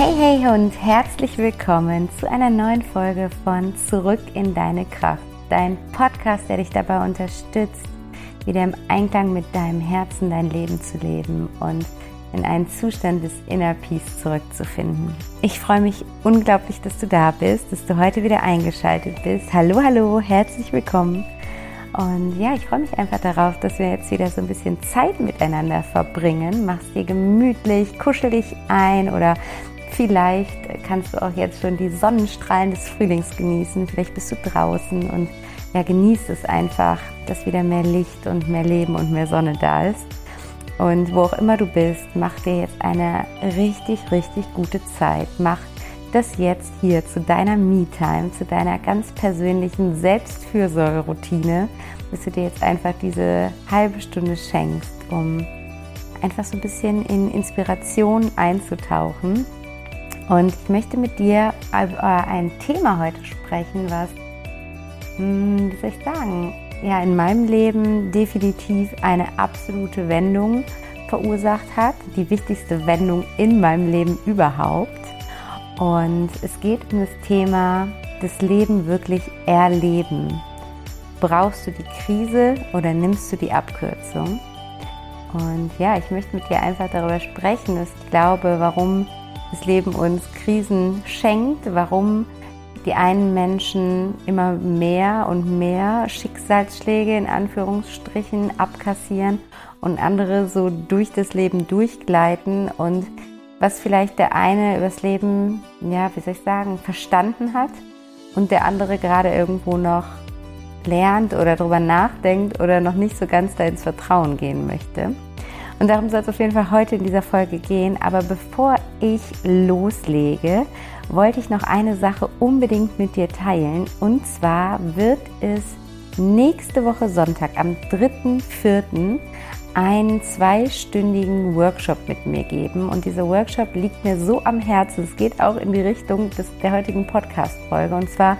Hey, hey und herzlich willkommen zu einer neuen Folge von Zurück in deine Kraft, dein Podcast, der dich dabei unterstützt, wieder im Einklang mit deinem Herzen dein Leben zu leben und in einen Zustand des Inner Peace zurückzufinden. Ich freue mich unglaublich, dass du da bist, dass du heute wieder eingeschaltet bist. Hallo, hallo, herzlich willkommen. Und ja, ich freue mich einfach darauf, dass wir jetzt wieder so ein bisschen Zeit miteinander verbringen. Machst dir gemütlich, kuschel dich ein oder Vielleicht kannst du auch jetzt schon die Sonnenstrahlen des Frühlings genießen. Vielleicht bist du draußen und ja, genießt es einfach, dass wieder mehr Licht und mehr Leben und mehr Sonne da ist. Und wo auch immer du bist, mach dir jetzt eine richtig, richtig gute Zeit. Mach das jetzt hier zu deiner Me-Time, zu deiner ganz persönlichen Selbstfürsorge-Routine, dass du dir jetzt einfach diese halbe Stunde schenkst, um einfach so ein bisschen in Inspiration einzutauchen und ich möchte mit dir über ein Thema heute sprechen, was, hm, wie soll ich sagen, ja, in meinem Leben definitiv eine absolute Wendung verursacht hat. Die wichtigste Wendung in meinem Leben überhaupt. Und es geht um das Thema das Leben wirklich erleben. Brauchst du die Krise oder nimmst du die Abkürzung? Und ja, ich möchte mit dir einfach darüber sprechen, dass ich glaube, warum das Leben uns Krisen schenkt, warum die einen Menschen immer mehr und mehr Schicksalsschläge in Anführungsstrichen abkassieren und andere so durch das Leben durchgleiten und was vielleicht der eine übers Leben, ja, wie soll ich sagen, verstanden hat und der andere gerade irgendwo noch lernt oder darüber nachdenkt oder noch nicht so ganz da ins Vertrauen gehen möchte. Und darum soll es auf jeden Fall heute in dieser Folge gehen. Aber bevor ich loslege, wollte ich noch eine Sache unbedingt mit dir teilen. Und zwar wird es nächste Woche Sonntag am 3.4. einen zweistündigen Workshop mit mir geben. Und dieser Workshop liegt mir so am Herzen. Es geht auch in die Richtung des, der heutigen Podcast-Folge. Und zwar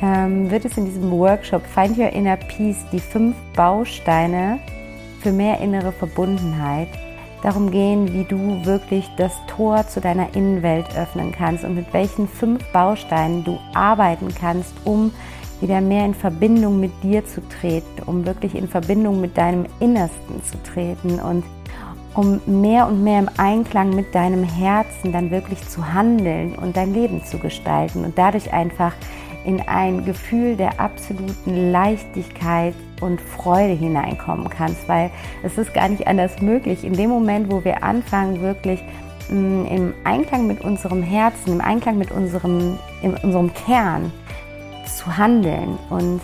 ähm, wird es in diesem Workshop Find Your Inner Peace die fünf Bausteine für mehr innere Verbundenheit darum gehen, wie du wirklich das Tor zu deiner Innenwelt öffnen kannst und mit welchen fünf Bausteinen du arbeiten kannst, um wieder mehr in Verbindung mit dir zu treten, um wirklich in Verbindung mit deinem Innersten zu treten und um mehr und mehr im Einklang mit deinem Herzen dann wirklich zu handeln und dein Leben zu gestalten und dadurch einfach in ein Gefühl der absoluten Leichtigkeit und Freude hineinkommen kannst, weil es ist gar nicht anders möglich. In dem Moment, wo wir anfangen, wirklich mm, im Einklang mit unserem Herzen, im Einklang mit unserem, in unserem Kern zu handeln und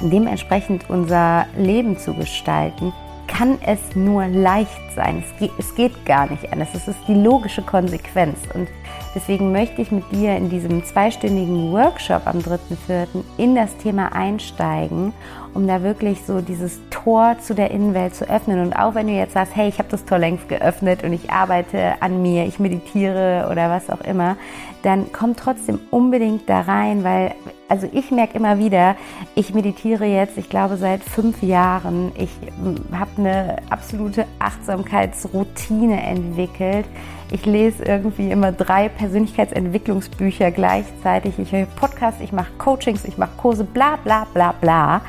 dementsprechend unser Leben zu gestalten, kann es nur leicht sein. Es geht, es geht gar nicht anders. Es ist die logische Konsequenz. Und deswegen möchte ich mit dir in diesem zweistündigen Workshop am 3.4. in das Thema einsteigen, um da wirklich so dieses Tor zu der Innenwelt zu öffnen. Und auch wenn du jetzt sagst, hey, ich habe das Tor längst geöffnet und ich arbeite an mir, ich meditiere oder was auch immer, dann komm trotzdem unbedingt da rein, weil also ich merke immer wieder, ich meditiere jetzt, ich glaube seit fünf Jahren. Ich habe eine absolute Achtsamkeitsroutine entwickelt. Ich lese irgendwie immer drei Persönlichkeitsentwicklungsbücher gleichzeitig. Ich höre Podcasts, ich mache Coachings, ich mache Kurse, bla bla bla bla.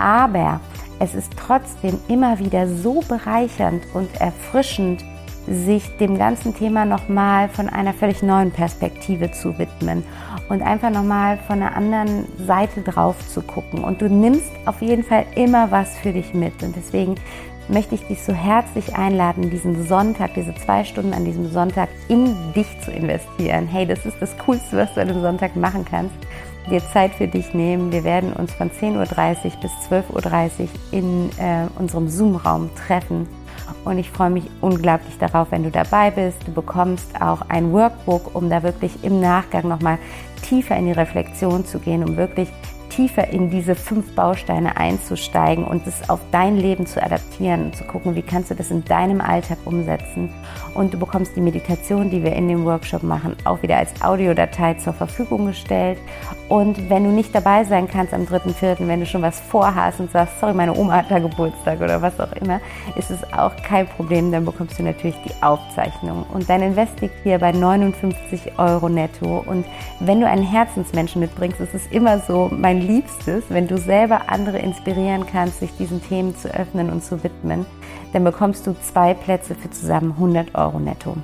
Aber es ist trotzdem immer wieder so bereichernd und erfrischend, sich dem ganzen Thema nochmal von einer völlig neuen Perspektive zu widmen und einfach nochmal von einer anderen Seite drauf zu gucken. Und du nimmst auf jeden Fall immer was für dich mit. Und deswegen möchte ich dich so herzlich einladen, diesen Sonntag, diese zwei Stunden an diesem Sonntag in dich zu investieren. Hey, das ist das Coolste, was du an einem Sonntag machen kannst. Dir Zeit für dich nehmen. Wir werden uns von 10.30 Uhr bis 12.30 Uhr in äh, unserem Zoom-Raum treffen und ich freue mich unglaublich darauf, wenn du dabei bist. Du bekommst auch ein Workbook, um da wirklich im Nachgang nochmal tiefer in die Reflexion zu gehen, um wirklich tiefer in diese fünf Bausteine einzusteigen und es auf dein Leben zu adaptieren und zu gucken, wie kannst du das in deinem Alltag umsetzen. Und du bekommst die Meditation, die wir in dem Workshop machen, auch wieder als Audiodatei zur Verfügung gestellt. Und wenn du nicht dabei sein kannst am 3.4., wenn du schon was vorhast und sagst, sorry, meine Oma hat da Geburtstag oder was auch immer, ist es auch kein Problem, dann bekommst du natürlich die Aufzeichnung. Und dein Invest liegt hier bei 59 Euro netto. Und wenn du einen Herzensmenschen mitbringst, ist es immer so mein Liebstes, wenn du selber andere inspirieren kannst, sich diesen Themen zu öffnen und zu widmen, dann bekommst du zwei Plätze für zusammen 100 Euro netto.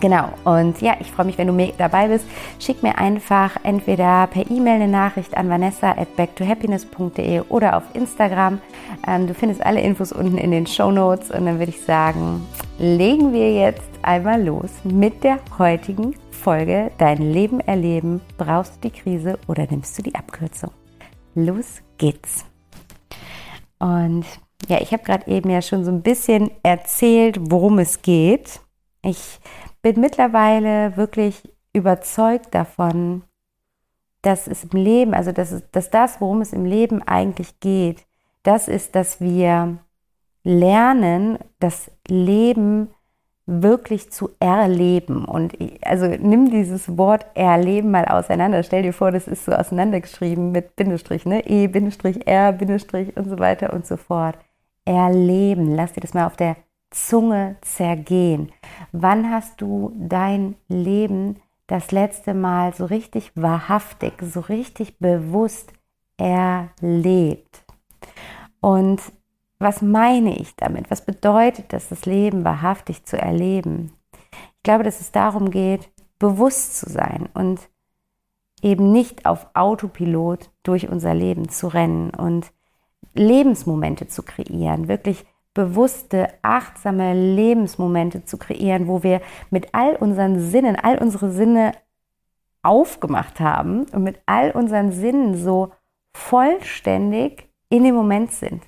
Genau, und ja, ich freue mich, wenn du mit dabei bist. Schick mir einfach entweder per E-Mail eine Nachricht an vanessa at backtohappiness.de oder auf Instagram. Ähm, du findest alle Infos unten in den Show Notes und dann würde ich sagen, legen wir jetzt einmal los mit der heutigen Folge Dein Leben erleben. Brauchst du die Krise oder nimmst du die Abkürzung? Los geht's. Und ja, ich habe gerade eben ja schon so ein bisschen erzählt, worum es geht. Ich bin mittlerweile wirklich überzeugt davon, dass es im Leben, also dass, es, dass das, worum es im Leben eigentlich geht, das ist, dass wir lernen, das Leben wirklich zu erleben. Und also nimm dieses Wort erleben mal auseinander. Stell dir vor, das ist so auseinandergeschrieben mit Bindestrich, ne? E, Bindestrich, R, Bindestrich und so weiter und so fort. Erleben. Lass dir das mal auf der Zunge zergehen. Wann hast du dein Leben das letzte Mal so richtig wahrhaftig, so richtig bewusst erlebt? Und was meine ich damit? Was bedeutet das, das Leben wahrhaftig zu erleben? Ich glaube, dass es darum geht, bewusst zu sein und eben nicht auf Autopilot durch unser Leben zu rennen und Lebensmomente zu kreieren, wirklich bewusste, achtsame Lebensmomente zu kreieren, wo wir mit all unseren Sinnen, all unsere Sinne aufgemacht haben und mit all unseren Sinnen so vollständig in dem Moment sind.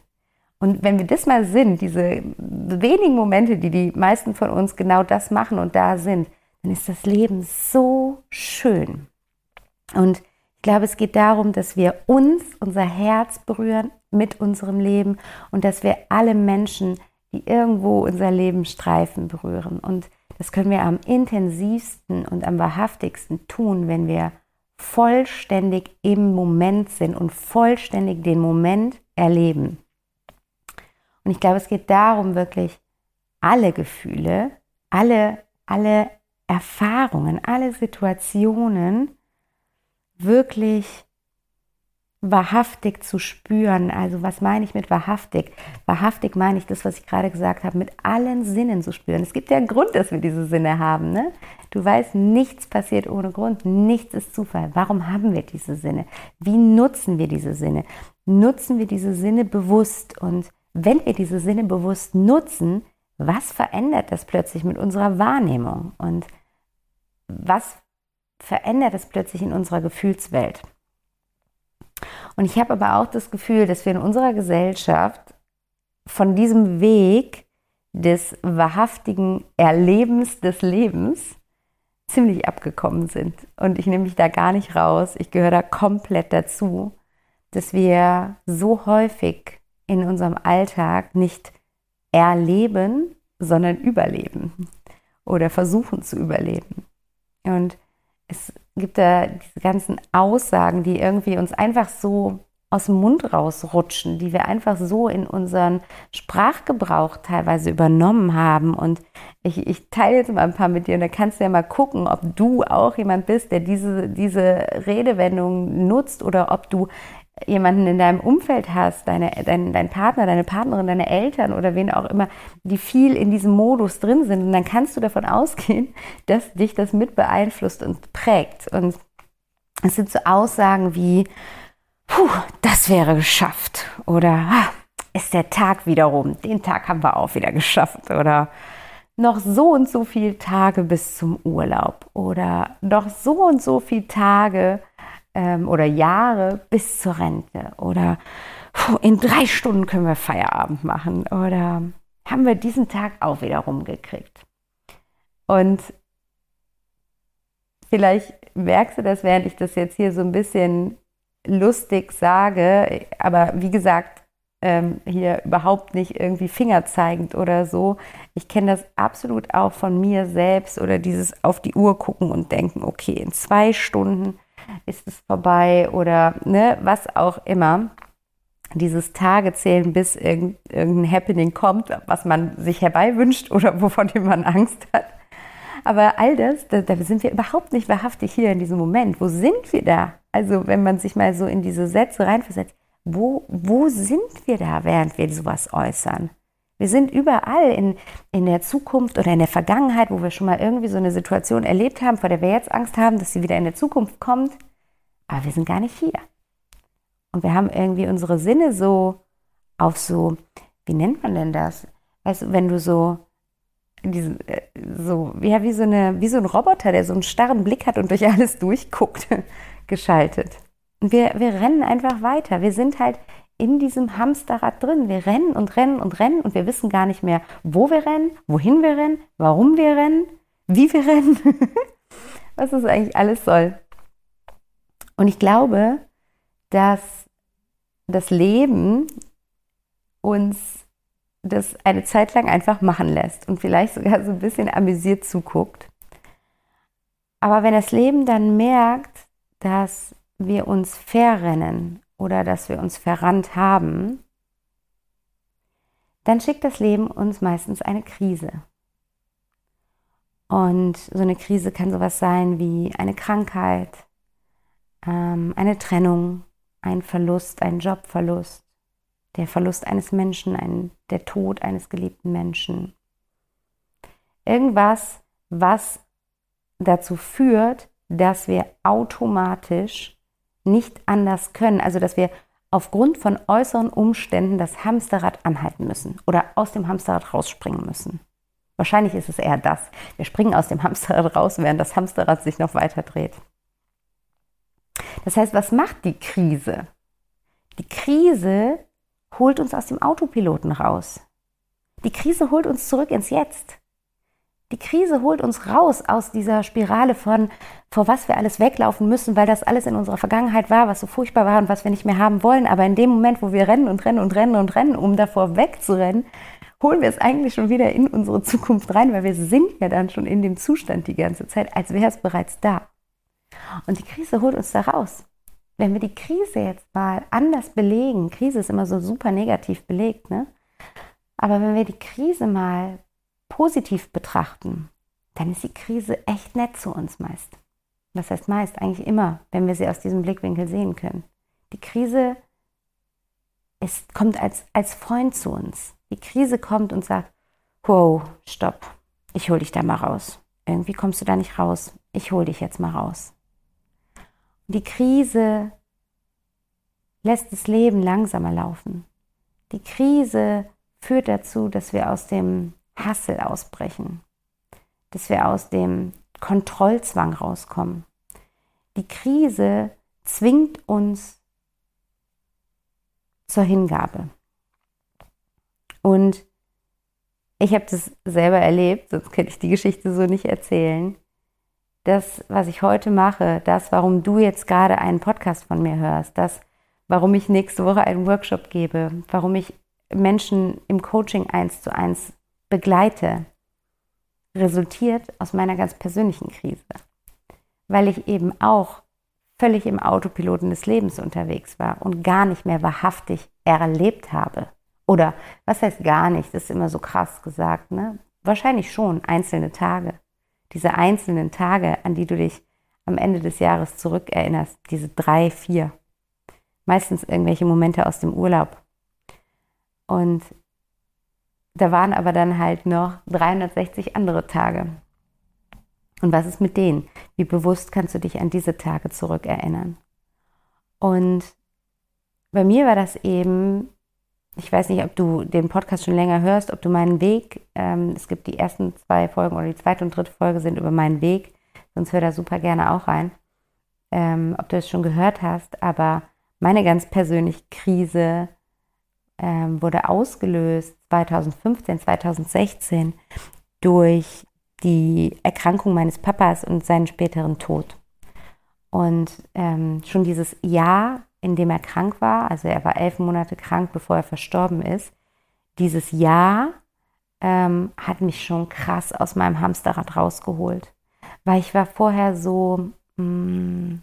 Und wenn wir das mal sind, diese wenigen Momente, die die meisten von uns genau das machen und da sind, dann ist das Leben so schön. Und ich glaube, es geht darum, dass wir uns, unser Herz berühren mit unserem Leben und dass wir alle Menschen, die irgendwo unser Leben streifen, berühren. Und das können wir am intensivsten und am wahrhaftigsten tun, wenn wir vollständig im Moment sind und vollständig den Moment erleben. Und ich glaube, es geht darum, wirklich alle Gefühle, alle, alle Erfahrungen, alle Situationen wirklich wahrhaftig zu spüren. Also was meine ich mit wahrhaftig? Wahrhaftig meine ich das, was ich gerade gesagt habe, mit allen Sinnen zu spüren. Es gibt ja einen Grund, dass wir diese Sinne haben. Ne? Du weißt, nichts passiert ohne Grund, nichts ist Zufall. Warum haben wir diese Sinne? Wie nutzen wir diese Sinne? Nutzen wir diese Sinne bewusst? Und wenn wir diese Sinne bewusst nutzen, was verändert das plötzlich mit unserer Wahrnehmung? Und was verändert es plötzlich in unserer Gefühlswelt? Und ich habe aber auch das Gefühl, dass wir in unserer Gesellschaft von diesem Weg des wahrhaftigen Erlebens des Lebens ziemlich abgekommen sind. Und ich nehme mich da gar nicht raus. Ich gehöre da komplett dazu, dass wir so häufig in unserem Alltag nicht erleben, sondern überleben oder versuchen zu überleben. Und es gibt da diese ganzen Aussagen, die irgendwie uns einfach so aus dem Mund rausrutschen, die wir einfach so in unseren Sprachgebrauch teilweise übernommen haben. Und ich, ich teile jetzt mal ein paar mit dir und da kannst du ja mal gucken, ob du auch jemand bist, der diese, diese Redewendung nutzt oder ob du jemanden in deinem Umfeld hast, deine, dein, dein Partner, deine Partnerin, deine Eltern oder wen auch immer, die viel in diesem Modus drin sind. Und dann kannst du davon ausgehen, dass dich das mit beeinflusst und prägt. Und es sind so Aussagen wie, puh, das wäre geschafft. Oder ah, ist der Tag wieder rum. Den Tag haben wir auch wieder geschafft. Oder noch so und so viele Tage bis zum Urlaub. Oder noch so und so viele Tage ähm, oder Jahre bis zur Rente oder puh, in drei Stunden können wir Feierabend machen oder haben wir diesen Tag auch wieder rumgekriegt. Und vielleicht merkst du das, während ich das jetzt hier so ein bisschen lustig sage, aber wie gesagt, ähm, hier überhaupt nicht irgendwie fingerzeigend oder so. Ich kenne das absolut auch von mir selbst oder dieses auf die Uhr gucken und denken, okay, in zwei Stunden ist es vorbei oder ne, was auch immer. Dieses Tage zählen, bis irgendein Happening kommt, was man sich herbeiwünscht oder wovon man Angst hat. Aber all das, da, da, sind wir überhaupt nicht wahrhaftig hier in diesem Moment. Wo sind wir da? Also wenn man sich mal so in diese Sätze reinversetzt, wo, wo sind wir da, während wir sowas äußern? Wir sind überall in, in der Zukunft oder in der Vergangenheit, wo wir schon mal irgendwie so eine Situation erlebt haben, vor der wir jetzt Angst haben, dass sie wieder in der Zukunft kommt. Aber wir sind gar nicht hier. Und wir haben irgendwie unsere Sinne so auf so, wie nennt man denn das? Weißt du, wenn du so, diesen, äh, so, ja, wie so, eine, wie so ein Roboter, der so einen starren Blick hat und durch alles durchguckt, geschaltet. Und wir, wir rennen einfach weiter. Wir sind halt in diesem Hamsterrad drin. Wir rennen und rennen und rennen und wir wissen gar nicht mehr, wo wir rennen, wohin wir rennen, warum wir rennen, wie wir rennen, was das eigentlich alles soll. Und ich glaube, dass das Leben uns das eine Zeit lang einfach machen lässt und vielleicht sogar so ein bisschen amüsiert zuguckt. Aber wenn das Leben dann merkt, dass wir uns verrennen oder dass wir uns verrannt haben, dann schickt das Leben uns meistens eine Krise. Und so eine Krise kann sowas sein wie eine Krankheit, ähm, eine Trennung, ein Verlust, ein Jobverlust, der Verlust eines Menschen, ein, der Tod eines geliebten Menschen. Irgendwas, was dazu führt, dass wir automatisch nicht anders können. Also dass wir aufgrund von äußeren Umständen das Hamsterrad anhalten müssen oder aus dem Hamsterrad rausspringen müssen. Wahrscheinlich ist es eher das. Wir springen aus dem Hamsterrad raus, während das Hamsterrad sich noch weiter dreht. Das heißt, was macht die Krise? Die Krise holt uns aus dem Autopiloten raus. Die Krise holt uns zurück ins Jetzt. Die Krise holt uns raus aus dieser Spirale von, vor was wir alles weglaufen müssen, weil das alles in unserer Vergangenheit war, was so furchtbar war und was wir nicht mehr haben wollen. Aber in dem Moment, wo wir rennen und rennen und rennen und rennen, um davor wegzurennen, holen wir es eigentlich schon wieder in unsere Zukunft rein, weil wir sind ja dann schon in dem Zustand die ganze Zeit, als wäre es bereits da. Und die Krise holt uns da raus. Wenn wir die Krise jetzt mal anders belegen, Krise ist immer so super negativ belegt, ne? Aber wenn wir die Krise mal positiv betrachten, dann ist die Krise echt nett zu uns meist. Was heißt meist? Eigentlich immer, wenn wir sie aus diesem Blickwinkel sehen können. Die Krise ist, kommt als, als Freund zu uns. Die Krise kommt und sagt, wow, stopp, ich hol dich da mal raus. Irgendwie kommst du da nicht raus. Ich hol dich jetzt mal raus. Die Krise lässt das Leben langsamer laufen. Die Krise führt dazu, dass wir aus dem Hassel ausbrechen, dass wir aus dem Kontrollzwang rauskommen. Die Krise zwingt uns zur Hingabe. Und ich habe das selber erlebt, sonst könnte ich die Geschichte so nicht erzählen. Das, was ich heute mache, das, warum du jetzt gerade einen Podcast von mir hörst, das, warum ich nächste Woche einen Workshop gebe, warum ich Menschen im Coaching eins zu eins begleite, resultiert aus meiner ganz persönlichen Krise, weil ich eben auch völlig im Autopiloten des Lebens unterwegs war und gar nicht mehr wahrhaftig erlebt habe. Oder was heißt gar nicht, das ist immer so krass gesagt, ne? Wahrscheinlich schon einzelne Tage. Diese einzelnen Tage, an die du dich am Ende des Jahres zurückerinnerst, diese drei, vier. Meistens irgendwelche Momente aus dem Urlaub. Und da waren aber dann halt noch 360 andere Tage. Und was ist mit denen? Wie bewusst kannst du dich an diese Tage zurückerinnern? Und bei mir war das eben, ich weiß nicht, ob du den Podcast schon länger hörst, ob du meinen Weg, ähm, es gibt die ersten zwei Folgen oder die zweite und dritte Folge sind über meinen Weg, sonst hör da super gerne auch rein, ähm, ob du es schon gehört hast, aber meine ganz persönliche Krise ähm, wurde ausgelöst 2015, 2016 durch die Erkrankung meines Papas und seinen späteren Tod. Und ähm, schon dieses Jahr in dem er krank war, also er war elf Monate krank, bevor er verstorben ist, dieses Jahr ähm, hat mich schon krass aus meinem Hamsterrad rausgeholt. Weil ich war vorher so mh, mm,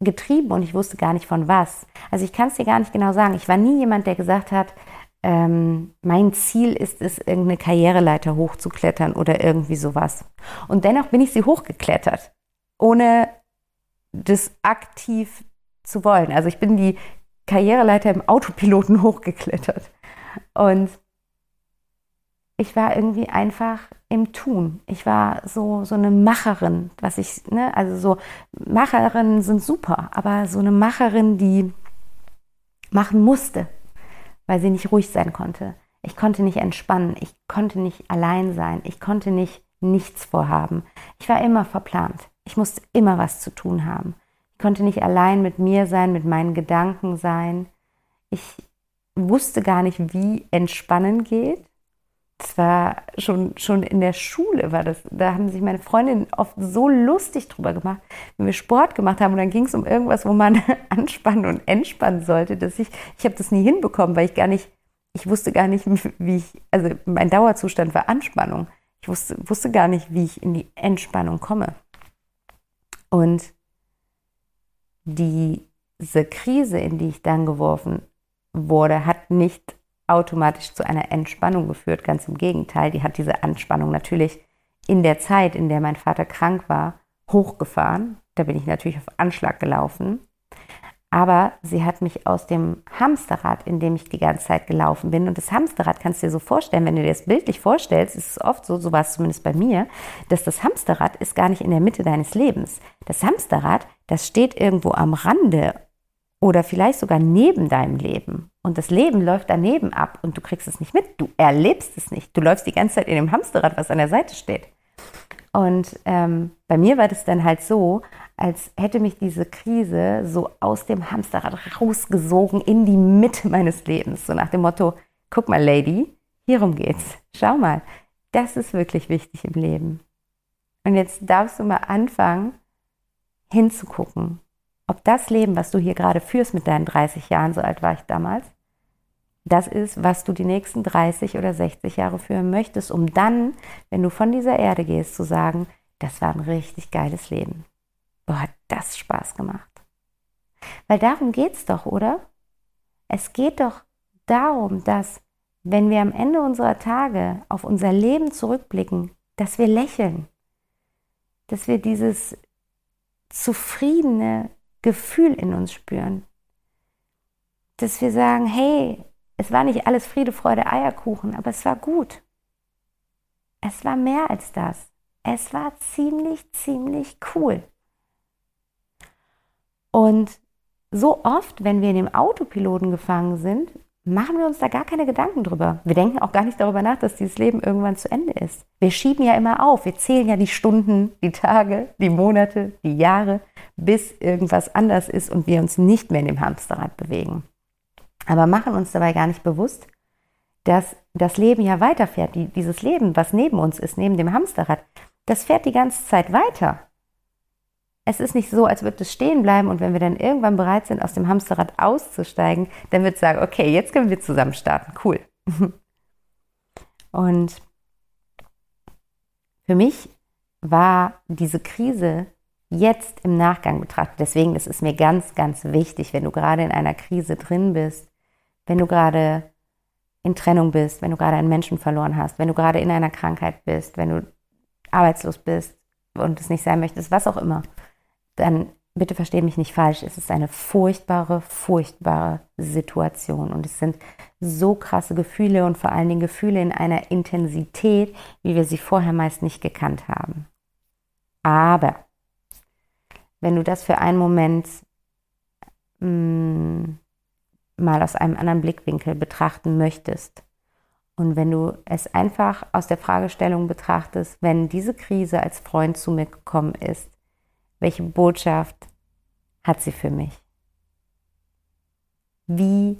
getrieben und ich wusste gar nicht von was. Also ich kann es dir gar nicht genau sagen. Ich war nie jemand, der gesagt hat, ähm, mein Ziel ist es, irgendeine Karriereleiter hochzuklettern oder irgendwie sowas. Und dennoch bin ich sie hochgeklettert, ohne das aktiv zu wollen. Also ich bin die Karriereleiter im Autopiloten hochgeklettert. Und ich war irgendwie einfach im Tun. Ich war so, so eine Macherin, was ich, ne, also so, Macherinnen sind super, aber so eine Macherin, die machen musste, weil sie nicht ruhig sein konnte. Ich konnte nicht entspannen, ich konnte nicht allein sein, ich konnte nicht nichts vorhaben. Ich war immer verplant. Ich musste immer was zu tun haben. Ich konnte nicht allein mit mir sein, mit meinen Gedanken sein. Ich wusste gar nicht, wie entspannen geht das war schon, schon in der Schule war das, da haben sich meine Freundinnen oft so lustig drüber gemacht, wenn wir Sport gemacht haben und dann ging es um irgendwas, wo man anspannen und entspannen sollte, dass ich, ich habe das nie hinbekommen, weil ich gar nicht, ich wusste gar nicht, wie ich, also mein Dauerzustand war Anspannung. Ich wusste, wusste gar nicht, wie ich in die Entspannung komme. Und diese Krise, in die ich dann geworfen wurde, hat nicht automatisch zu einer Entspannung geführt. Ganz im Gegenteil, die hat diese Anspannung natürlich in der Zeit, in der mein Vater krank war, hochgefahren. Da bin ich natürlich auf Anschlag gelaufen. Aber sie hat mich aus dem Hamsterrad, in dem ich die ganze Zeit gelaufen bin, und das Hamsterrad kannst du dir so vorstellen, wenn du dir das bildlich vorstellst, ist es oft so, so war es zumindest bei mir, dass das Hamsterrad ist gar nicht in der Mitte deines Lebens. Das Hamsterrad, das steht irgendwo am Rande oder vielleicht sogar neben deinem Leben. Und das Leben läuft daneben ab und du kriegst es nicht mit. Du erlebst es nicht. Du läufst die ganze Zeit in dem Hamsterrad, was an der Seite steht. Und ähm, bei mir war das dann halt so, als hätte mich diese Krise so aus dem Hamsterrad rausgesogen in die Mitte meines Lebens. So nach dem Motto, guck mal, Lady, hierum geht's. Schau mal, das ist wirklich wichtig im Leben. Und jetzt darfst du mal anfangen, hinzugucken ob das Leben, was du hier gerade führst mit deinen 30 Jahren, so alt war ich damals, das ist, was du die nächsten 30 oder 60 Jahre führen möchtest, um dann, wenn du von dieser Erde gehst, zu sagen, das war ein richtig geiles Leben. Boah, hat das Spaß gemacht. Weil darum geht es doch, oder? Es geht doch darum, dass, wenn wir am Ende unserer Tage auf unser Leben zurückblicken, dass wir lächeln, dass wir dieses zufriedene, Gefühl in uns spüren. Dass wir sagen, hey, es war nicht alles Friede, Freude, Eierkuchen, aber es war gut. Es war mehr als das. Es war ziemlich, ziemlich cool. Und so oft, wenn wir in dem Autopiloten gefangen sind, machen wir uns da gar keine Gedanken drüber. Wir denken auch gar nicht darüber nach, dass dieses Leben irgendwann zu Ende ist. Wir schieben ja immer auf. Wir zählen ja die Stunden, die Tage, die Monate, die Jahre, bis irgendwas anders ist und wir uns nicht mehr in dem Hamsterrad bewegen. Aber machen uns dabei gar nicht bewusst, dass das Leben ja weiterfährt. dieses Leben, was neben uns ist, neben dem Hamsterrad, das fährt die ganze Zeit weiter. Es ist nicht so, als würde es stehen bleiben und wenn wir dann irgendwann bereit sind, aus dem Hamsterrad auszusteigen, dann wird es sagen, okay, jetzt können wir zusammen starten. Cool. Und für mich war diese Krise jetzt im Nachgang betrachtet, deswegen ist es mir ganz, ganz wichtig, wenn du gerade in einer Krise drin bist, wenn du gerade in Trennung bist, wenn du gerade einen Menschen verloren hast, wenn du gerade in einer Krankheit bist, wenn du arbeitslos bist und es nicht sein möchtest, was auch immer dann bitte verstehe mich nicht falsch, es ist eine furchtbare, furchtbare Situation und es sind so krasse Gefühle und vor allen Dingen Gefühle in einer Intensität, wie wir sie vorher meist nicht gekannt haben. Aber wenn du das für einen Moment mm, mal aus einem anderen Blickwinkel betrachten möchtest und wenn du es einfach aus der Fragestellung betrachtest, wenn diese Krise als Freund zu mir gekommen ist, welche Botschaft hat sie für mich? Wie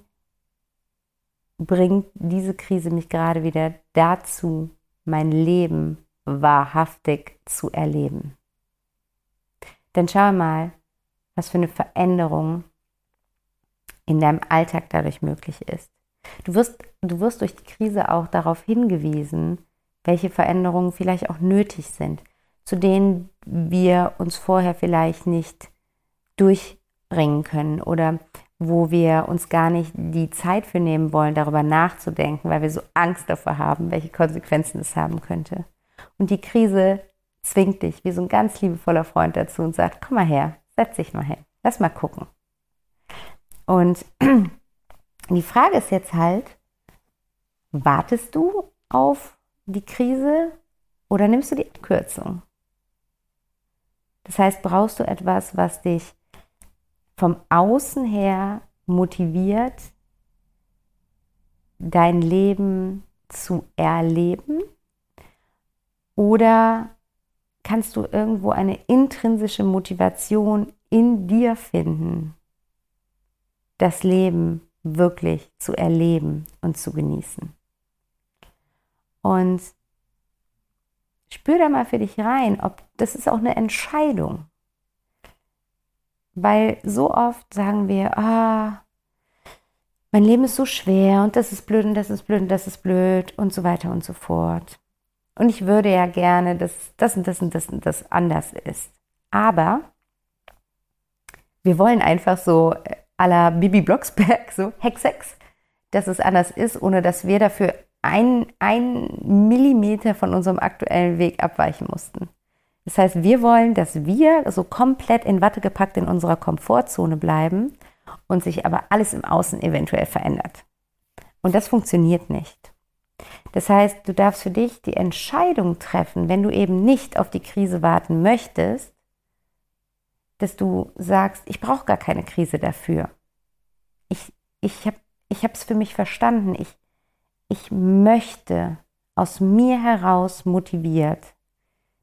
bringt diese Krise mich gerade wieder dazu, mein Leben wahrhaftig zu erleben? Denn schau mal, was für eine Veränderung in deinem Alltag dadurch möglich ist. Du wirst, du wirst durch die Krise auch darauf hingewiesen, welche Veränderungen vielleicht auch nötig sind, zu denen wir uns vorher vielleicht nicht durchringen können oder wo wir uns gar nicht die Zeit für nehmen wollen, darüber nachzudenken, weil wir so Angst davor haben, welche Konsequenzen es haben könnte. Und die Krise zwingt dich wie so ein ganz liebevoller Freund dazu und sagt, komm mal her, setz dich mal hin, lass mal gucken. Und die Frage ist jetzt halt, wartest du auf die Krise oder nimmst du die Abkürzung? Das heißt, brauchst du etwas, was dich vom Außen her motiviert, dein Leben zu erleben? Oder kannst du irgendwo eine intrinsische Motivation in dir finden, das Leben wirklich zu erleben und zu genießen? Und spür da mal für dich rein, ob das ist auch eine Entscheidung. Weil so oft sagen wir, ah, mein Leben ist so schwer und das ist blöd und das ist blöd und das ist blöd und so weiter und so fort. Und ich würde ja gerne, dass das und das und das und das anders ist. Aber wir wollen einfach so à la Bibi Blocksberg, so Hexex, dass es anders ist, ohne dass wir dafür ein, ein Millimeter von unserem aktuellen Weg abweichen mussten. Das heißt, wir wollen, dass wir so komplett in Watte gepackt in unserer Komfortzone bleiben und sich aber alles im Außen eventuell verändert. Und das funktioniert nicht. Das heißt, du darfst für dich die Entscheidung treffen, wenn du eben nicht auf die Krise warten möchtest, dass du sagst, ich brauche gar keine Krise dafür. Ich, ich habe es für mich verstanden. Ich, ich möchte aus mir heraus motiviert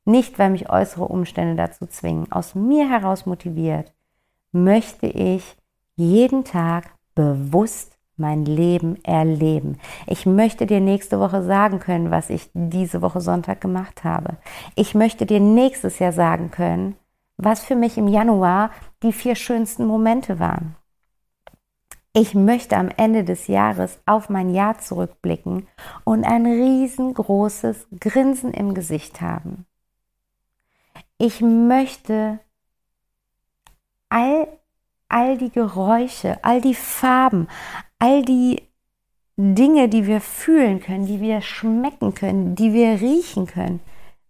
nicht, weil mich äußere Umstände dazu zwingen. Aus mir heraus motiviert möchte ich jeden Tag bewusst mein Leben erleben. Ich möchte dir nächste Woche sagen können, was ich diese Woche Sonntag gemacht habe. Ich möchte dir nächstes Jahr sagen können, was für mich im Januar die vier schönsten Momente waren. Ich möchte am Ende des Jahres auf mein Jahr zurückblicken und ein riesengroßes Grinsen im Gesicht haben. Ich möchte all, all die Geräusche, all die Farben, all die Dinge, die wir fühlen können, die wir schmecken können, die wir riechen können,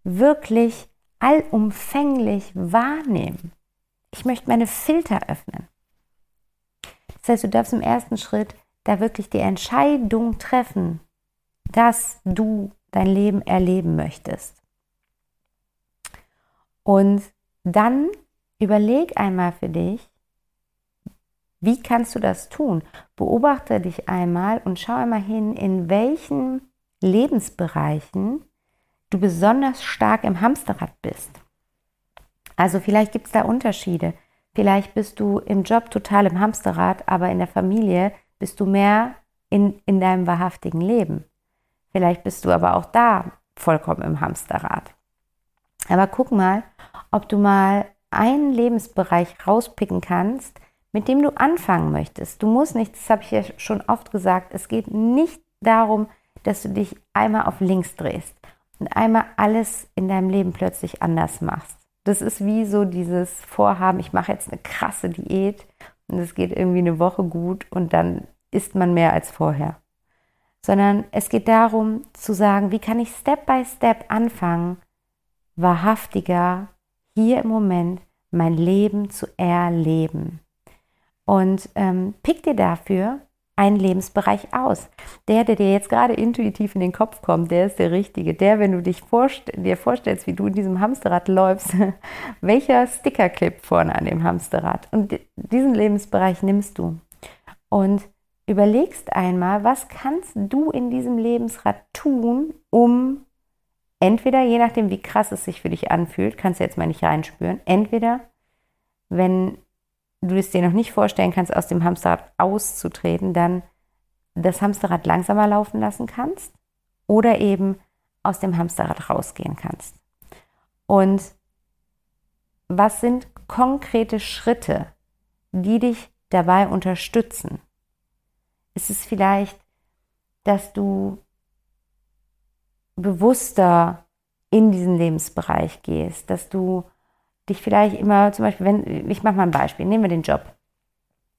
wirklich allumfänglich wahrnehmen. Ich möchte meine Filter öffnen. Das heißt, du darfst im ersten Schritt da wirklich die Entscheidung treffen, dass du dein Leben erleben möchtest. Und dann überleg einmal für dich, wie kannst du das tun? Beobachte dich einmal und schau einmal hin, in welchen Lebensbereichen du besonders stark im Hamsterrad bist. Also vielleicht gibt es da Unterschiede. Vielleicht bist du im Job total im Hamsterrad, aber in der Familie bist du mehr in, in deinem wahrhaftigen Leben. Vielleicht bist du aber auch da vollkommen im Hamsterrad. Aber guck mal, ob du mal einen Lebensbereich rauspicken kannst, mit dem du anfangen möchtest. Du musst nicht, das habe ich ja schon oft gesagt, es geht nicht darum, dass du dich einmal auf links drehst und einmal alles in deinem Leben plötzlich anders machst. Das ist wie so dieses Vorhaben, ich mache jetzt eine krasse Diät und es geht irgendwie eine Woche gut und dann isst man mehr als vorher. Sondern es geht darum zu sagen, wie kann ich Step by Step anfangen, wahrhaftiger hier im Moment mein Leben zu erleben. Und ähm, pick dir dafür einen Lebensbereich aus. Der, der dir jetzt gerade intuitiv in den Kopf kommt, der ist der richtige. Der, wenn du dich vorst dir vorstellst, wie du in diesem Hamsterrad läufst, welcher Sticker klebt vorne an dem Hamsterrad. Und diesen Lebensbereich nimmst du. Und überlegst einmal, was kannst du in diesem Lebensrad tun, um entweder, je nachdem, wie krass es sich für dich anfühlt, kannst du jetzt mal nicht reinspüren, entweder, wenn du es dir noch nicht vorstellen kannst, aus dem Hamsterrad auszutreten, dann das Hamsterrad langsamer laufen lassen kannst oder eben aus dem Hamsterrad rausgehen kannst. Und was sind konkrete Schritte, die dich dabei unterstützen? Ist es vielleicht, dass du bewusster in diesen Lebensbereich gehst, dass du dich vielleicht immer, zum Beispiel, wenn, ich mache mal ein Beispiel, nehmen wir den Job.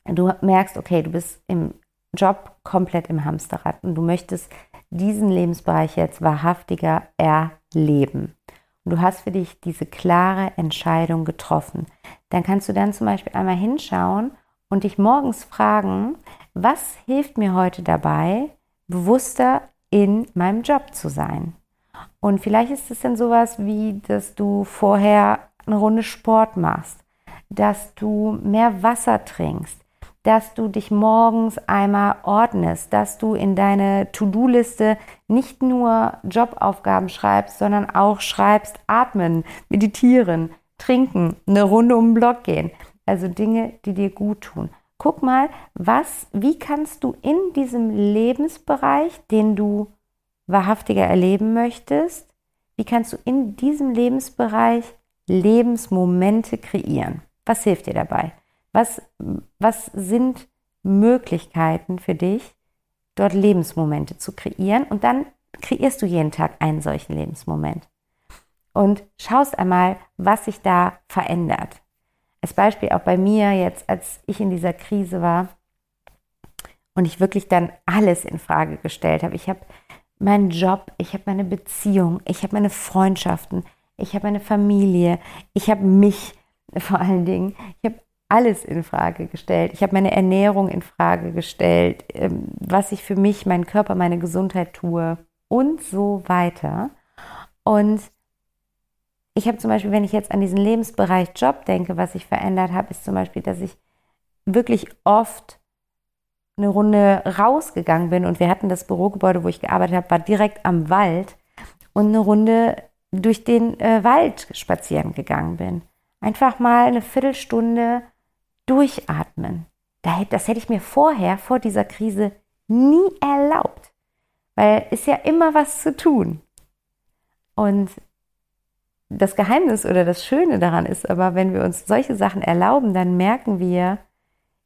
Du merkst, okay, du bist im Job komplett im Hamsterrad und du möchtest diesen Lebensbereich jetzt wahrhaftiger erleben. Und du hast für dich diese klare Entscheidung getroffen. Dann kannst du dann zum Beispiel einmal hinschauen und dich morgens fragen, was hilft mir heute dabei, bewusster in meinem Job zu sein? Und vielleicht ist es dann sowas wie, dass du vorher eine Runde Sport machst, dass du mehr Wasser trinkst, dass du dich morgens einmal ordnest, dass du in deine To-Do-Liste nicht nur Jobaufgaben schreibst, sondern auch schreibst atmen, meditieren, trinken, eine Runde um den Block gehen. Also Dinge, die dir gut tun. Guck mal, was, wie kannst du in diesem Lebensbereich, den du wahrhaftiger erleben möchtest, wie kannst du in diesem Lebensbereich Lebensmomente kreieren? Was hilft dir dabei? Was, was sind Möglichkeiten für dich, dort Lebensmomente zu kreieren? Und dann kreierst du jeden Tag einen solchen Lebensmoment. Und schaust einmal, was sich da verändert. Als Beispiel auch bei mir jetzt, als ich in dieser Krise war und ich wirklich dann alles in Frage gestellt habe. Ich habe meinen Job, ich habe meine Beziehung, ich habe meine Freundschaften, ich habe meine Familie, ich habe mich vor allen Dingen, ich habe alles in Frage gestellt. Ich habe meine Ernährung in Frage gestellt, ähm, was ich für mich, meinen Körper, meine Gesundheit tue und so weiter. Und ich habe zum Beispiel, wenn ich jetzt an diesen Lebensbereich Job denke, was sich verändert habe, ist zum Beispiel, dass ich wirklich oft eine Runde rausgegangen bin und wir hatten das Bürogebäude, wo ich gearbeitet habe, war direkt am Wald und eine Runde durch den äh, Wald spazieren gegangen bin. Einfach mal eine Viertelstunde durchatmen. Das hätte ich mir vorher, vor dieser Krise, nie erlaubt. Weil ist ja immer was zu tun. Und das Geheimnis oder das Schöne daran ist aber, wenn wir uns solche Sachen erlauben, dann merken wir,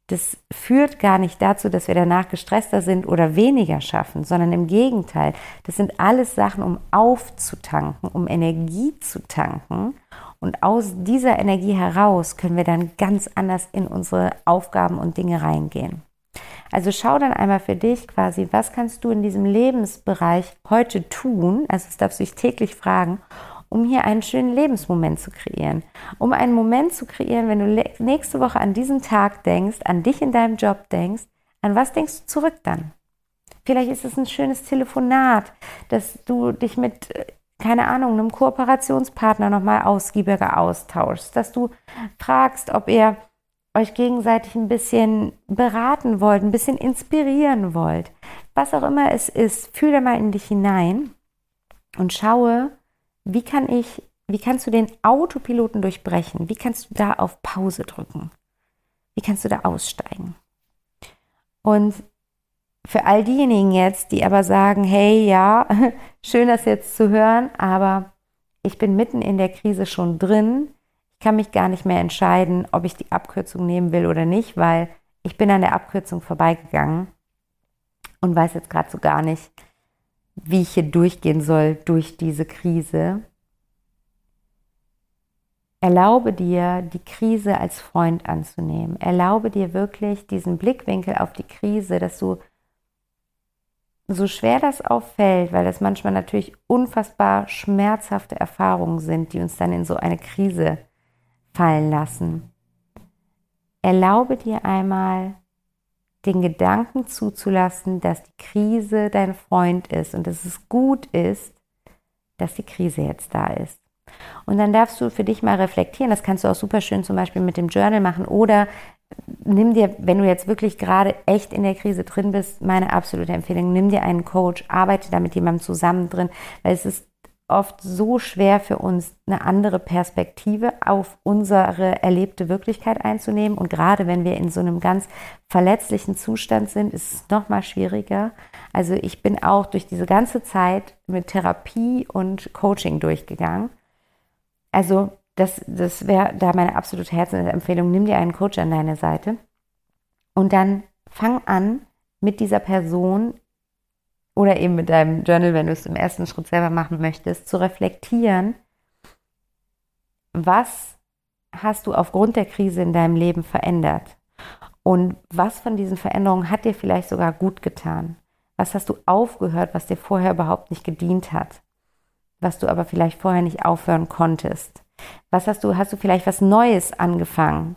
das führt gar nicht dazu, dass wir danach gestresster sind oder weniger schaffen, sondern im Gegenteil. Das sind alles Sachen, um aufzutanken, um Energie zu tanken und aus dieser Energie heraus können wir dann ganz anders in unsere Aufgaben und Dinge reingehen. Also schau dann einmal für dich quasi, was kannst du in diesem Lebensbereich heute tun? Also das darfst du dich täglich fragen, um hier einen schönen Lebensmoment zu kreieren. Um einen Moment zu kreieren, wenn du nächste Woche an diesen Tag denkst, an dich in deinem Job denkst, an was denkst du zurück dann? Vielleicht ist es ein schönes Telefonat, dass du dich mit äh, keine Ahnung, einem Kooperationspartner nochmal ausgiebiger austauschst, dass du fragst, ob ihr euch gegenseitig ein bisschen beraten wollt, ein bisschen inspirieren wollt. Was auch immer es ist, fühle mal in dich hinein und schaue, wie kann ich, wie kannst du den Autopiloten durchbrechen? Wie kannst du da auf Pause drücken? Wie kannst du da aussteigen? Und für all diejenigen jetzt, die aber sagen, hey, ja, schön das jetzt zu hören, aber ich bin mitten in der Krise schon drin. Ich kann mich gar nicht mehr entscheiden, ob ich die Abkürzung nehmen will oder nicht, weil ich bin an der Abkürzung vorbeigegangen und weiß jetzt gerade so gar nicht, wie ich hier durchgehen soll durch diese Krise. Erlaube dir, die Krise als Freund anzunehmen. Erlaube dir wirklich diesen Blickwinkel auf die Krise, dass du so schwer das auffällt, weil das manchmal natürlich unfassbar schmerzhafte Erfahrungen sind, die uns dann in so eine Krise fallen lassen. Erlaube dir einmal, den Gedanken zuzulassen, dass die Krise dein Freund ist und dass es gut ist, dass die Krise jetzt da ist. Und dann darfst du für dich mal reflektieren. Das kannst du auch super schön zum Beispiel mit dem Journal machen oder nimm dir, wenn du jetzt wirklich gerade echt in der Krise drin bist, meine absolute Empfehlung, nimm dir einen Coach, arbeite da mit jemandem zusammen drin, weil es ist oft so schwer für uns, eine andere Perspektive auf unsere erlebte Wirklichkeit einzunehmen. Und gerade wenn wir in so einem ganz verletzlichen Zustand sind, ist es noch mal schwieriger. Also ich bin auch durch diese ganze Zeit mit Therapie und Coaching durchgegangen. Also das, das wäre da meine absolute Herzensempfehlung. Nimm dir einen Coach an deine Seite. Und dann fang an, mit dieser Person oder eben mit deinem Journal, wenn du es im ersten Schritt selber machen möchtest, zu reflektieren, was hast du aufgrund der Krise in deinem Leben verändert? Und was von diesen Veränderungen hat dir vielleicht sogar gut getan? Was hast du aufgehört, was dir vorher überhaupt nicht gedient hat? Was du aber vielleicht vorher nicht aufhören konntest? Was hast du, hast du vielleicht was Neues angefangen,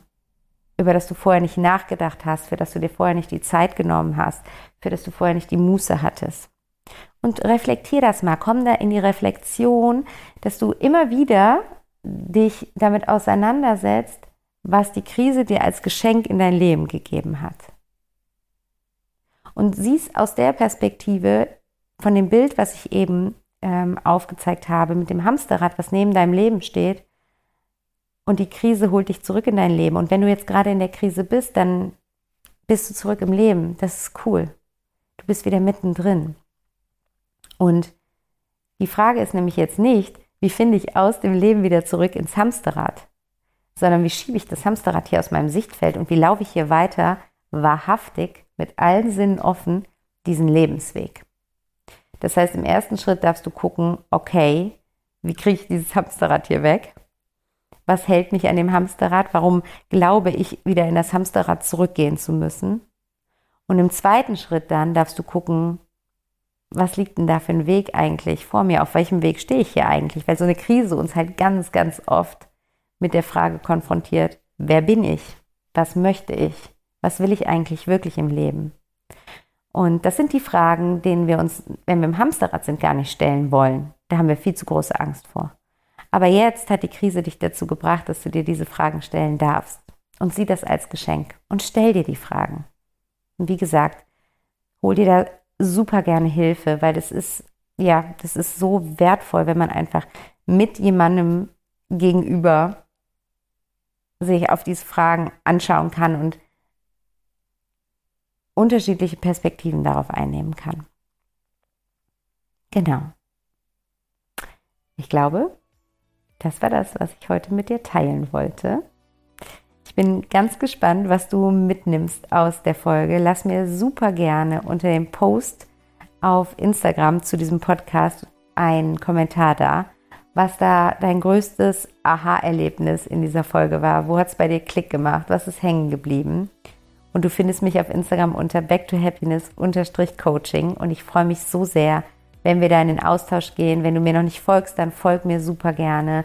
über das du vorher nicht nachgedacht hast, für das du dir vorher nicht die Zeit genommen hast, für das du vorher nicht die Muße hattest? Und reflektier das mal, komm da in die Reflexion, dass du immer wieder dich damit auseinandersetzt, was die Krise dir als Geschenk in dein Leben gegeben hat. Und siehst aus der Perspektive von dem Bild, was ich eben ähm, aufgezeigt habe, mit dem Hamsterrad, was neben deinem Leben steht, und die Krise holt dich zurück in dein Leben. Und wenn du jetzt gerade in der Krise bist, dann bist du zurück im Leben. Das ist cool. Du bist wieder mittendrin. Und die Frage ist nämlich jetzt nicht, wie finde ich aus dem Leben wieder zurück ins Hamsterrad, sondern wie schiebe ich das Hamsterrad hier aus meinem Sichtfeld und wie laufe ich hier weiter wahrhaftig mit allen Sinnen offen diesen Lebensweg. Das heißt, im ersten Schritt darfst du gucken, okay, wie kriege ich dieses Hamsterrad hier weg? Was hält mich an dem Hamsterrad? Warum glaube ich, wieder in das Hamsterrad zurückgehen zu müssen? Und im zweiten Schritt dann darfst du gucken, was liegt denn da für ein Weg eigentlich vor mir? Auf welchem Weg stehe ich hier eigentlich? Weil so eine Krise uns halt ganz, ganz oft mit der Frage konfrontiert, wer bin ich? Was möchte ich? Was will ich eigentlich wirklich im Leben? Und das sind die Fragen, denen wir uns, wenn wir im Hamsterrad sind, gar nicht stellen wollen. Da haben wir viel zu große Angst vor. Aber jetzt hat die Krise dich dazu gebracht, dass du dir diese Fragen stellen darfst. Und sieh das als Geschenk und stell dir die Fragen. Und wie gesagt, hol dir da super gerne Hilfe, weil das ist, ja, das ist so wertvoll, wenn man einfach mit jemandem gegenüber sich auf diese Fragen anschauen kann und unterschiedliche Perspektiven darauf einnehmen kann. Genau. Ich glaube, das war das, was ich heute mit dir teilen wollte. Ich bin ganz gespannt, was du mitnimmst aus der Folge. Lass mir super gerne unter dem Post auf Instagram zu diesem Podcast einen Kommentar da, was da dein größtes Aha-Erlebnis in dieser Folge war. Wo hat es bei dir Klick gemacht? Was ist hängen geblieben? Und du findest mich auf Instagram unter back to happiness coaching und ich freue mich so sehr, wenn wir da in den Austausch gehen. Wenn du mir noch nicht folgst, dann folg mir super gerne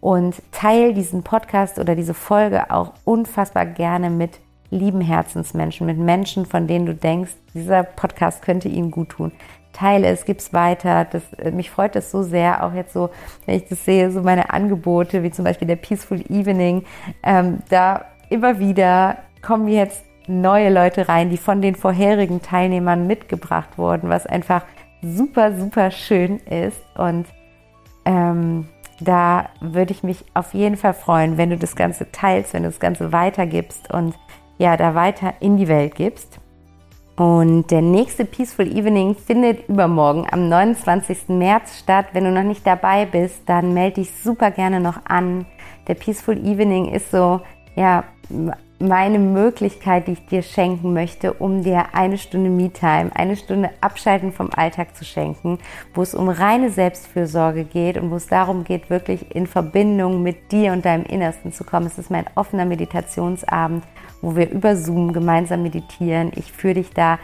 und teile diesen Podcast oder diese Folge auch unfassbar gerne mit lieben Herzensmenschen, mit Menschen, von denen du denkst, dieser Podcast könnte ihnen gut tun. Teile es, gib es weiter. Das, äh, mich freut das so sehr, auch jetzt so, wenn ich das sehe, so meine Angebote, wie zum Beispiel der Peaceful Evening, ähm, da immer wieder kommen jetzt neue Leute rein, die von den vorherigen Teilnehmern mitgebracht wurden, was einfach super, super schön ist. Und ähm, da würde ich mich auf jeden Fall freuen, wenn du das Ganze teilst, wenn du das Ganze weitergibst und ja, da weiter in die Welt gibst. Und der nächste Peaceful Evening findet übermorgen am 29. März statt. Wenn du noch nicht dabei bist, dann melde dich super gerne noch an. Der Peaceful Evening ist so, ja, meine Möglichkeit, die ich dir schenken möchte, um dir eine Stunde Me-Time, eine Stunde Abschalten vom Alltag zu schenken, wo es um reine Selbstfürsorge geht und wo es darum geht, wirklich in Verbindung mit dir und deinem Innersten zu kommen. Es ist mein offener Meditationsabend, wo wir über Zoom gemeinsam meditieren. Ich führe dich da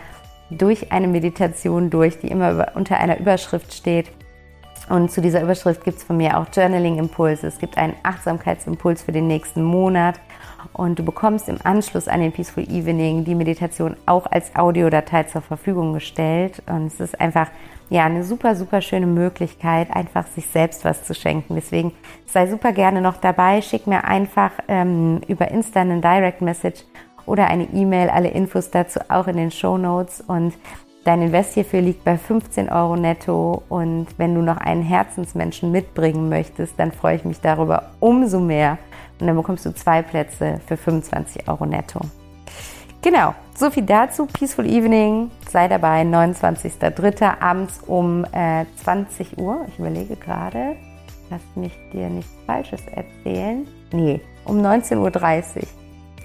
durch eine Meditation durch, die immer unter einer Überschrift steht. Und zu dieser Überschrift gibt es von mir auch Journaling-Impulse. Es gibt einen Achtsamkeitsimpuls für den nächsten Monat. Und du bekommst im Anschluss an den Peaceful Evening die Meditation auch als Audiodatei zur Verfügung gestellt. Und es ist einfach ja eine super, super schöne Möglichkeit, einfach sich selbst was zu schenken. Deswegen sei super gerne noch dabei. Schick mir einfach ähm, über Insta einen Direct Message oder eine E-Mail. Alle Infos dazu auch in den Show Notes. Und Dein Invest hierfür liegt bei 15 Euro netto und wenn du noch einen Herzensmenschen mitbringen möchtest, dann freue ich mich darüber umso mehr. Und dann bekommst du zwei Plätze für 25 Euro netto. Genau, so viel dazu. Peaceful Evening, sei dabei, 29.03. abends um äh, 20 Uhr. Ich überlege gerade, lass mich dir nichts Falsches erzählen. Nee, um 19.30 Uhr.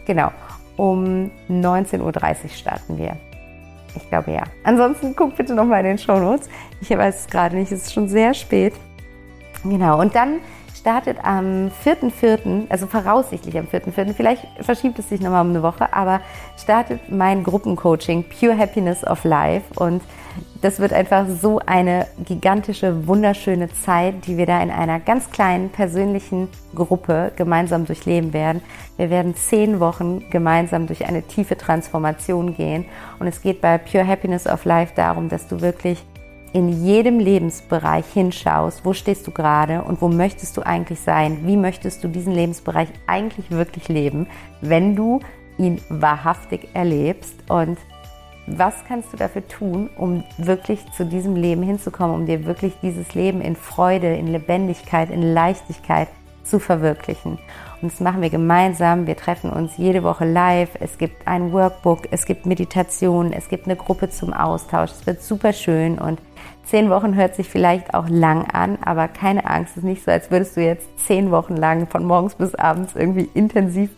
Genau. um 19.30 Uhr starten wir. Ich glaube ja. Ansonsten guck bitte nochmal in den Show Notes. Ich weiß es gerade nicht, es ist schon sehr spät. Genau, und dann startet am 4.4., also voraussichtlich am 4.4., vielleicht verschiebt es sich nochmal um eine Woche, aber startet mein Gruppencoaching Pure Happiness of Life und das wird einfach so eine gigantische, wunderschöne Zeit, die wir da in einer ganz kleinen persönlichen Gruppe gemeinsam durchleben werden. Wir werden zehn Wochen gemeinsam durch eine tiefe Transformation gehen und es geht bei Pure Happiness of Life darum, dass du wirklich in jedem Lebensbereich hinschaust, wo stehst du gerade und wo möchtest du eigentlich sein, wie möchtest du diesen Lebensbereich eigentlich wirklich leben, wenn du ihn wahrhaftig erlebst? Und was kannst du dafür tun, um wirklich zu diesem Leben hinzukommen, um dir wirklich dieses Leben in Freude, in Lebendigkeit, in Leichtigkeit zu verwirklichen. Und das machen wir gemeinsam. Wir treffen uns jede Woche live. Es gibt ein Workbook, es gibt Meditation, es gibt eine Gruppe zum Austausch. Es wird super schön und Zehn Wochen hört sich vielleicht auch lang an, aber keine Angst, es ist nicht so, als würdest du jetzt zehn Wochen lang von morgens bis abends irgendwie intensiv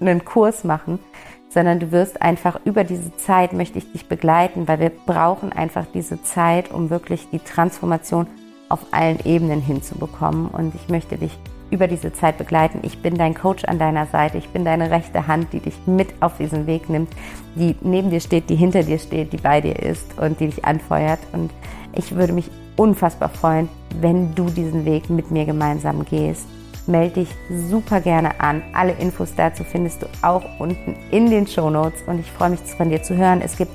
einen Kurs machen, sondern du wirst einfach über diese Zeit möchte ich dich begleiten, weil wir brauchen einfach diese Zeit, um wirklich die Transformation auf allen Ebenen hinzubekommen. Und ich möchte dich über diese Zeit begleiten. Ich bin dein Coach an deiner Seite. Ich bin deine rechte Hand, die dich mit auf diesen Weg nimmt, die neben dir steht, die hinter dir steht, die bei dir ist und die dich anfeuert. Und ich würde mich unfassbar freuen, wenn du diesen Weg mit mir gemeinsam gehst. Melde dich super gerne an. Alle Infos dazu findest du auch unten in den Show Notes und ich freue mich von dir zu hören. Es gibt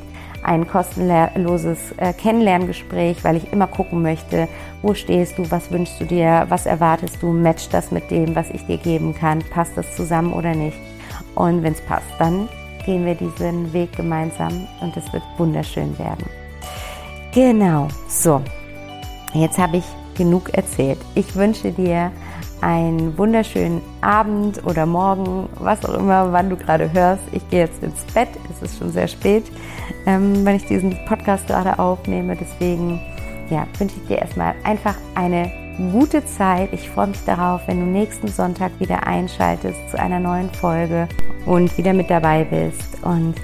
ein kostenloses äh, Kennenlerngespräch, weil ich immer gucken möchte, wo stehst du, was wünschst du dir, was erwartest du, matcht das mit dem, was ich dir geben kann, passt das zusammen oder nicht. Und wenn es passt, dann gehen wir diesen Weg gemeinsam und es wird wunderschön werden. Genau, so. Jetzt habe ich genug erzählt. Ich wünsche dir einen wunderschönen Abend oder Morgen, was auch immer, wann du gerade hörst. Ich gehe jetzt ins Bett. Es ist schon sehr spät, ähm, wenn ich diesen Podcast gerade aufnehme. Deswegen ja, wünsche ich dir erstmal einfach eine gute Zeit. Ich freue mich darauf, wenn du nächsten Sonntag wieder einschaltest zu einer neuen Folge und wieder mit dabei bist. Und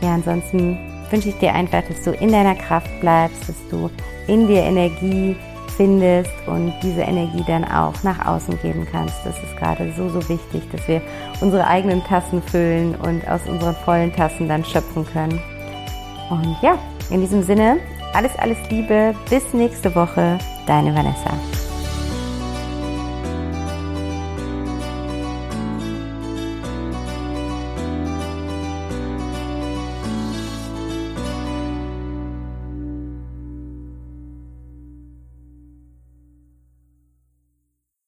ja, ansonsten wünsche ich dir einfach, dass du in deiner Kraft bleibst, dass du in dir Energie findest und diese Energie dann auch nach außen geben kannst. Das ist gerade so, so wichtig, dass wir unsere eigenen Tassen füllen und aus unseren vollen Tassen dann schöpfen können. Und ja, in diesem Sinne, alles, alles Liebe. Bis nächste Woche. Deine Vanessa.